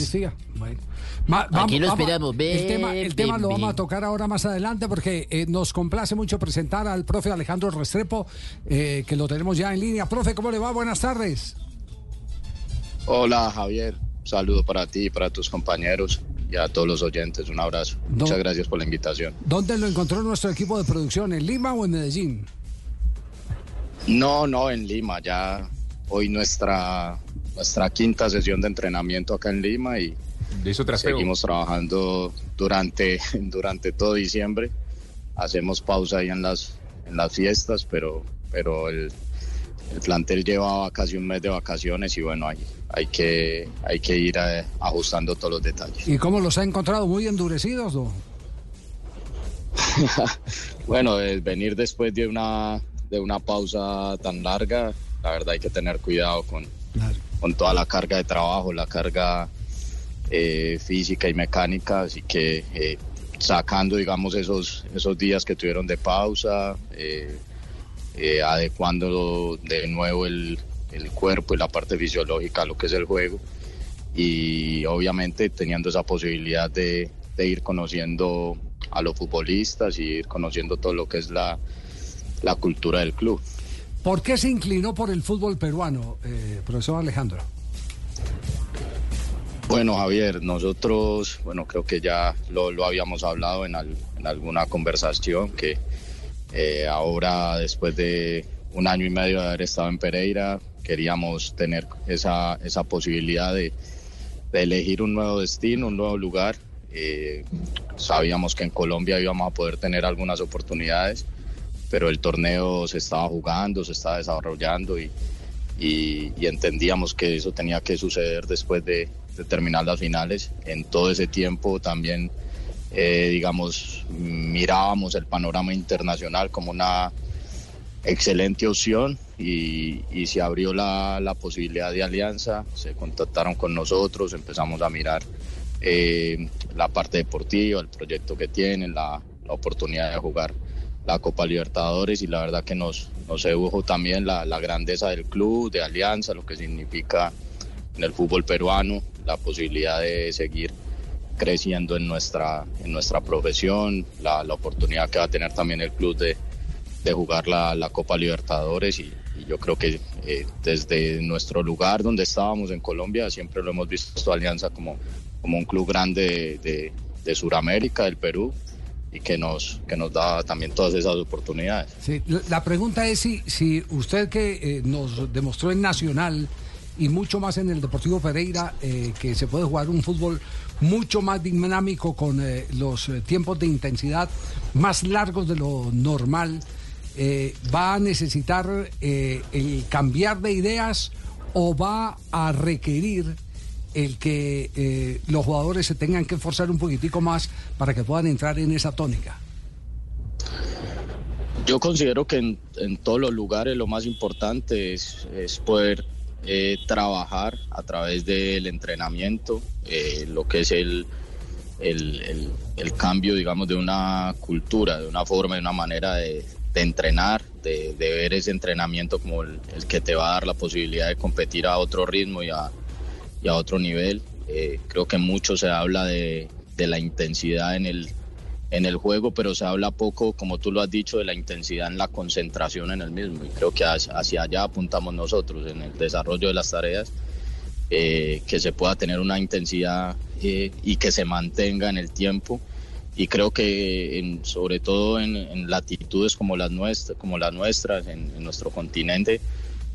existía. Bueno. Aquí lo esperamos. el tema, el tema lo vamos a tocar ahora más adelante porque eh, nos complace mucho presentar al profe Alejandro Restrepo, eh, que lo tenemos ya en línea. Profe, ¿cómo le va? Buenas tardes. Hola, Javier. Un saludo para ti y para tus compañeros y a todos los oyentes. Un abrazo. Muchas gracias por la invitación. ¿Dónde lo encontró nuestro equipo de producción? ¿En Lima o en Medellín? No, no, en Lima. Ya hoy nuestra, nuestra quinta sesión de entrenamiento acá en Lima y seguimos trabajando durante, durante todo diciembre. Hacemos pausa ahí en las, en las fiestas, pero, pero el, el plantel llevaba casi un mes de vacaciones y bueno, hay, hay, que, hay que ir eh, ajustando todos los detalles. ¿Y cómo los ha encontrado? ¿Muy endurecidos? ¿no? bueno, venir después de una, de una pausa tan larga, la verdad hay que tener cuidado con, con toda la carga de trabajo, la carga eh, física y mecánica, así que eh, sacando, digamos, esos, esos días que tuvieron de pausa, eh, adecuando de nuevo el, el, cuerpo y la parte fisiológica a lo que es el juego y obviamente teniendo esa posibilidad de, de ir conociendo a los futbolistas y ir conociendo todo lo que es la, la cultura del club. ¿Por qué se inclinó por el fútbol peruano, eh, profesor Alejandro? Bueno, Javier, nosotros, bueno, creo que ya lo, lo habíamos hablado en, alguna conversación, que eh, ahora, después de un año y medio de haber estado en Pereira, queríamos tener esa, esa posibilidad de, elegir un nuevo destino, un nuevo lugar. Eh, sabíamos que en Colombia íbamos a poder tener algunas oportunidades pero el torneo se estaba jugando, se estaba desarrollando y, entendíamos que eso tenía que suceder después de, terminar las finales. En todo ese tiempo también, eh, digamos, mirábamos el panorama internacional como una excelente opción y, y se abrió la, la, posibilidad de alianza, se contactaron con nosotros, empezamos a mirar eh, la parte deportiva, el proyecto que tienen, la, la oportunidad de jugar la Copa Libertadores y la verdad que nos, nos también la, la, grandeza del club, de Alianza, lo que significa en el fútbol peruano, la posibilidad de seguir creciendo en nuestra, en nuestra profesión, la, la oportunidad que va a tener también el club de, de jugar la, la, Copa Libertadores y, yo creo que eh, desde nuestro lugar donde estábamos en Colombia siempre lo hemos visto Alianza como, como un club grande de, de, de Sudamérica, del Perú, y que nos, que nos da también todas esas oportunidades. Sí, la pregunta es si, si usted que eh, nos demostró en Nacional y mucho más en el Deportivo Pereira, eh, que se puede jugar un fútbol mucho más dinámico con eh, los tiempos de intensidad más largos de lo normal, va a necesitar cambiar de ideas o va a requerir el que eh, los jugadores se tengan que esforzar un poquitico más para que puedan entrar en esa tónica? Yo considero que en, todos los lugares lo más importante es, poder eh, trabajar a través del entrenamiento, eh, lo que es el, el, cambio, digamos, de una cultura, de una forma, de una manera de, entrenar, de, ver ese entrenamiento como el, que te va a dar la posibilidad de competir a otro ritmo y a, y a otro nivel. Eh, creo que mucho se habla de, de, la intensidad en el, en el juego, pero se habla poco, como tú lo has dicho, de la intensidad en la concentración en el mismo. Y creo que hacia allá apuntamos nosotros en el desarrollo de las tareas, eh, que se pueda tener una intensidad eh, y que se mantenga en el tiempo. Y creo que en, sobre todo en, en, latitudes como las nuestras, como las nuestras en, en nuestro continente,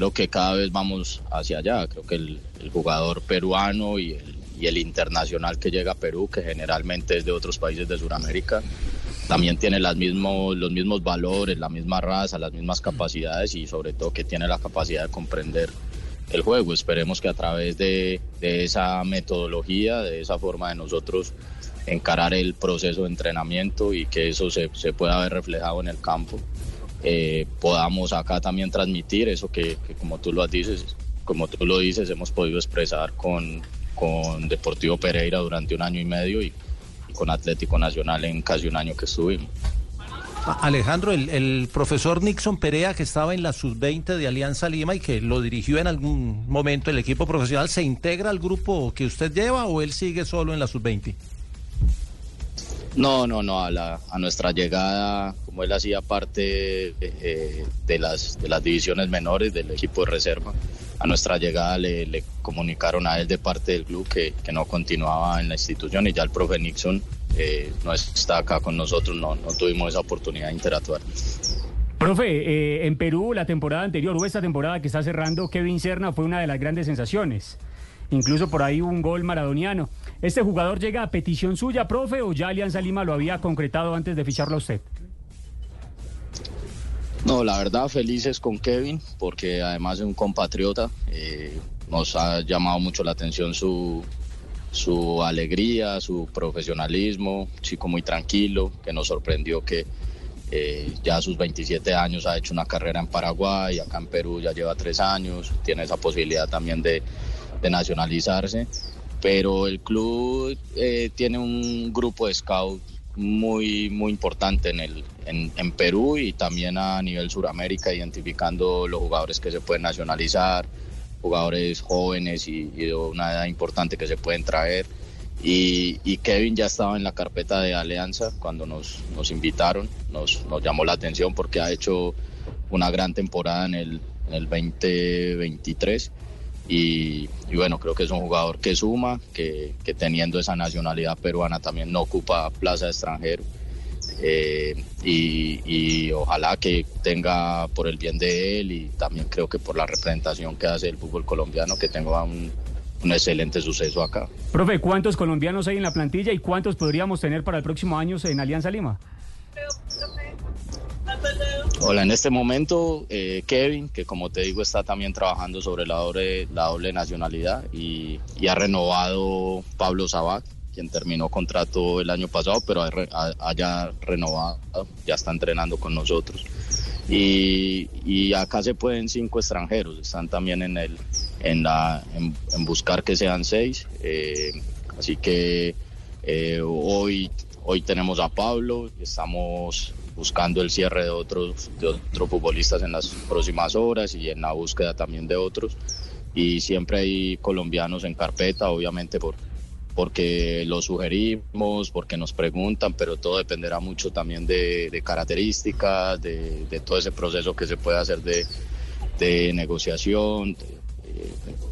creo que cada vez vamos hacia allá. Creo que el, jugador peruano y el, y el, internacional que llega a Perú, que generalmente es de otros países de Sudamérica, también tiene las mismos, los mismos valores, la misma raza, las mismas capacidades y sobre todo que tiene la capacidad de comprender el juego. Esperemos que a través de, de esa metodología, de esa forma de nosotros encarar el proceso de entrenamiento y que eso se, se pueda ver reflejado en el campo eh, podamos acá también transmitir eso que, como tú lo dices, como tú lo dices, hemos podido expresar con, con Deportivo Pereira durante un año y medio y, con Atlético Nacional en casi un año que estuvimos. Alejandro, el, profesor Nixon Perea, que estaba en la sub-20 de Alianza Lima y que lo dirigió en algún momento el equipo profesional, ¿se integra al grupo que usted lleva o él sigue solo en la sub-20? No, no, no. A, la, a nuestra llegada, como él hacía parte eh, de, las, de las divisiones menores del equipo de reserva, a nuestra llegada le, comunicaron a él de parte del club que, que, no continuaba en la institución y ya el profe Nixon eh, no está acá con nosotros, no, no tuvimos esa oportunidad de interactuar. Profe, eh, en Perú la temporada anterior o esta temporada que está cerrando, Kevin Serna fue una de las grandes sensaciones. Incluso por ahí un gol maradoniano. ¿Este jugador llega a petición suya, profe, o ya Alianza Lima lo había concretado antes de ficharlo a usted? No, la verdad felices con Kevin porque además es un compatriota. Eh, nos ha llamado mucho la atención su, su alegría, su profesionalismo, chico muy tranquilo, que nos sorprendió que eh, ya a sus 27 años ha hecho una carrera en Paraguay, acá en Perú ya lleva tres años, tiene esa posibilidad también de, nacionalizarse, pero el club eh, tiene un grupo de scout muy, muy importante en, el, en, Perú y también a nivel Suramérica, identificando los jugadores que se pueden nacionalizar, jugadores jóvenes y, de una edad importante que se pueden traer. Y, Kevin ya estaba en la carpeta de alianza cuando nos, nos invitaron, nos, nos, llamó la atención porque ha hecho una gran temporada en el, en el 2023 y, bueno, creo que es un jugador que suma, que, que teniendo esa nacionalidad peruana también no ocupa plaza de extranjero eh, y, ojalá que tenga por el bien de él y también creo que por la representación que hace el fútbol colombiano que tenga un, excelente suceso acá. Profe, ¿cuántos colombianos hay en la plantilla y cuántos podríamos tener para el próximo año en Alianza Lima? Hola, en este momento eh, Kevin, que como te digo está también trabajando sobre la doble, la doble nacionalidad y, ha renovado Pablo Sabac, quien terminó contrato el año pasado, pero haya renovado, ya está entrenando con nosotros. Y, acá se pueden cinco extranjeros, están también en el en la en, buscar que sean seis. Eh, así que eh, hoy hoy tenemos a Pablo, estamos buscando el cierre de otros de otros futbolistas en las próximas horas y en la búsqueda también de otros. Y siempre hay colombianos en carpeta, obviamente por porque lo sugerimos, porque nos preguntan, pero todo dependerá mucho también de, características, de, todo ese proceso que se puede hacer de, negociación,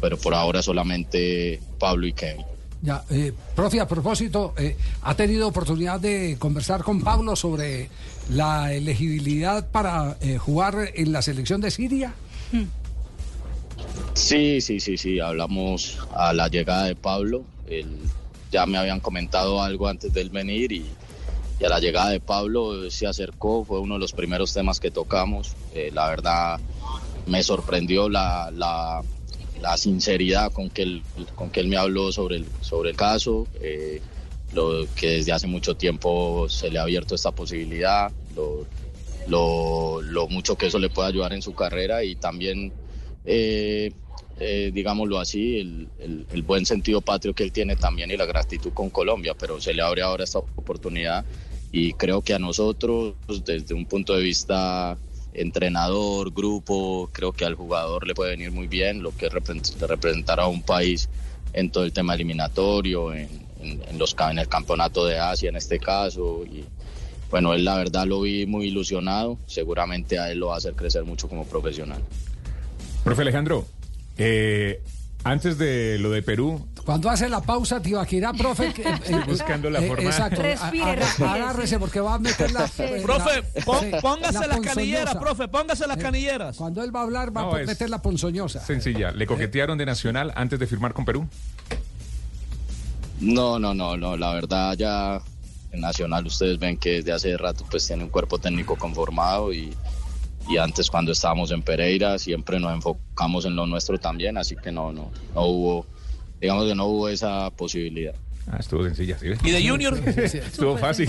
pero por ahora solamente Pablo y Kevin. Ya, eh, profe, a propósito, eh, ¿ha tenido oportunidad de conversar con Pablo sobre la elegibilidad para eh, jugar en la selección de Siria? Sí, sí, sí, sí, hablamos a la llegada de Pablo, ya me habían comentado algo antes del venir y, a la llegada de Pablo se acercó, fue uno de los primeros temas que tocamos. Eh, la verdad me sorprendió la, sinceridad con que, él, con que él me habló sobre el, sobre el caso, eh, lo, que desde hace mucho tiempo se le ha abierto esta posibilidad, lo, lo, lo mucho que eso le puede ayudar en su carrera y también eh, eh, digámoslo así, el, buen sentido patrio que él tiene también y la gratitud con Colombia, pero se le abre ahora esta oportunidad y creo que a nosotros, desde un punto de vista entrenador, grupo, creo que al jugador le puede venir muy bien lo que representar a un país en todo el tema eliminatorio, en, los, en el campeonato de Asia en este caso. Y bueno, él la verdad lo vi muy ilusionado, seguramente a él lo va a hacer crecer mucho como profesional. Profe Alejandro, eh, antes de lo de Perú. Cuando hace la pausa, Tibaquirá, profe. Que, eh, buscando la eh, forma. exacto. Respire, respire, Agárrese porque va a meter la. profe, póngase las canilleras, profe, póngase las canilleras. Cuando él va a hablar, va a meter la ponzoñosa. Sencilla. ¿Le coquetearon de Nacional antes de firmar con Perú? No, no, no, no. La verdad, ya en Nacional ustedes ven que desde hace rato pues tiene un cuerpo técnico conformado y y antes cuando estábamos en Pereira siempre nos enfocamos en lo nuestro también, así que no, no, no hubo, digamos que no hubo esa posibilidad. Ah, estuvo sencilla, ¿sí? ¿Y de Junior? estuvo fácil.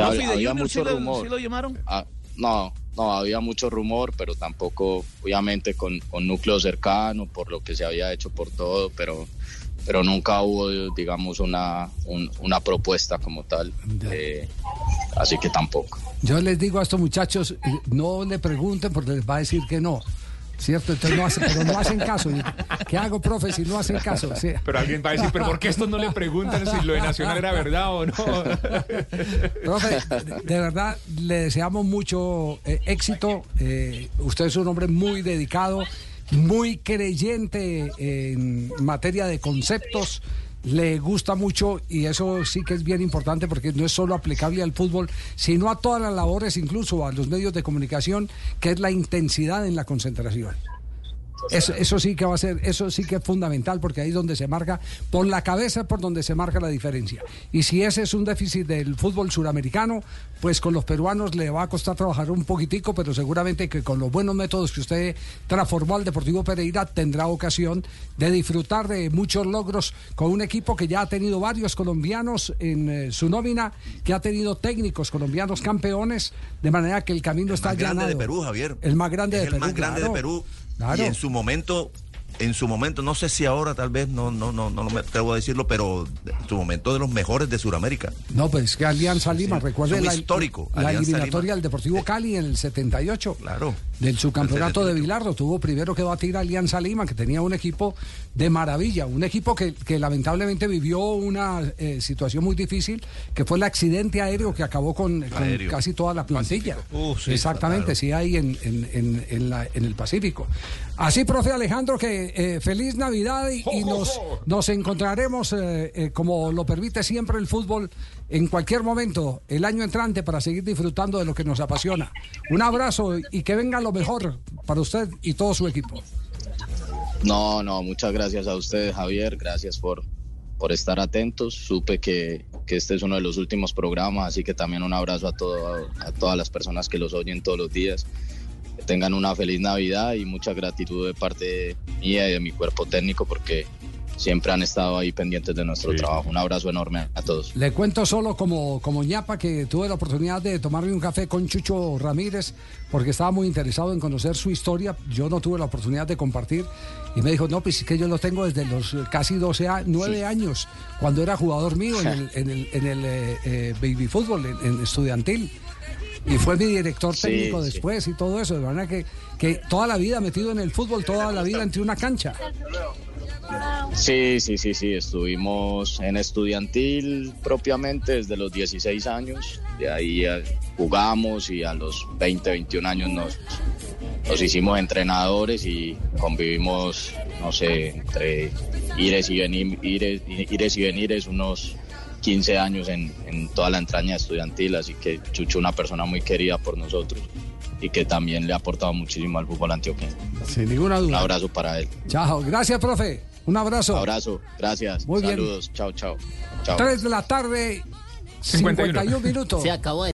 había, mucho rumor. lo llamaron? Ah, no, no, había mucho rumor, pero tampoco, obviamente, con, con núcleo cercano, por lo que se había hecho por todo, pero pero nunca hubo, digamos, una, una propuesta como tal. así que tampoco. Yo les digo a estos muchachos, eh, no le pregunten porque les va a decir que no. ¿Cierto? Entonces no hacen, pero no hacen caso. ¿Qué hago, profe, si no hacen caso? Pero alguien va a decir, ¿pero por qué estos no le preguntan si lo de Nacional era verdad o no? profe, de verdad, le deseamos mucho eh, éxito. Eh, usted es un hombre muy dedicado, muy creyente en materia de conceptos le gusta mucho y eso sí que es bien importante porque no es solo aplicable al fútbol, sino a todas las labores, incluso a los medios de comunicación, que es la intensidad en la concentración. Eso, eso, sí que va a ser, eso sí que es fundamental porque ahí es donde se marca, por la cabeza por donde se marca la diferencia. Y si ese es un déficit del fútbol suramericano, pues con los peruanos le va a costar trabajar un poquitico, pero seguramente que con los buenos métodos que usted transformó al Deportivo Pereira tendrá ocasión de disfrutar de muchos logros con un equipo que ya ha tenido varios colombianos en eh, su nómina, que ha tenido técnicos colombianos campeones, de manera que el camino está ya. El más grande de Perú, Javier. El más grande de Perú. El más grande de Perú y en su momento, en su momento, no sé si ahora tal vez, no, no, no, no me atrevo a decirlo, pero en su momento de los mejores de Sudamérica. No, pues que Alianza Lima, recuerde la, histórico, la eliminatoria del Deportivo Cali en el 78. Claro. Del subcampeonato de Bilardo. Tuvo primero que batir a Alianza Lima, que tenía un equipo de maravilla, un equipo que, que lamentablemente vivió una eh, situación muy difícil, que fue el accidente aéreo que acabó con, casi toda la plantilla. Exactamente, sí, ahí en, en, en, la, en el Pacífico. Así, profe Alejandro, que eh, feliz Navidad y, nos, nos encontraremos, eh, como lo permite siempre el fútbol, en cualquier momento, el año entrante, para seguir disfrutando de lo que nos apasiona. Un abrazo y que venga lo mejor para usted y todo su equipo. No, no, muchas gracias a ustedes, Javier. Gracias por, por estar atentos. Supe que, que este es uno de los últimos programas, así que también un abrazo a, todo, a todas las personas que los oyen todos los días tengan una feliz Navidad y mucha gratitud de parte mía y de mi cuerpo técnico porque siempre han estado ahí pendientes de nuestro trabajo. Un abrazo enorme a todos. Le cuento solo como, como ñapa que tuve la oportunidad de tomarme un café con Chucho Ramírez porque estaba muy interesado en conocer su historia. Yo no tuve la oportunidad de compartir y me dijo, no, pues es que yo lo tengo desde los casi 12 a 9 años, cuando era jugador mío en el, en el, en el eh, eh, baby fútbol, en estudiantil y fue mi director técnico después y todo eso. De manera que, que toda la vida metido en el fútbol, toda la vida entre una cancha. Sí, sí, sí, sí. Estuvimos en estudiantil propiamente desde los 16 años. De ahí eh, jugamos y a los 20, 21 años nos, nos hicimos entrenadores y convivimos, no sé, entre ires y, venir, ires, ires y venires unos 15 años en, en, toda la entraña estudiantil, así que Chucho una persona muy querida por nosotros y que también le ha aportado muchísimo al fútbol antioqueño. Sin ninguna duda. Un abrazo para él. Chao, gracias profe, un abrazo. Abrazo, gracias. Muy Saludos, chao, chao. chao. 3 de la tarde, 51, 51 minutos. Se acabó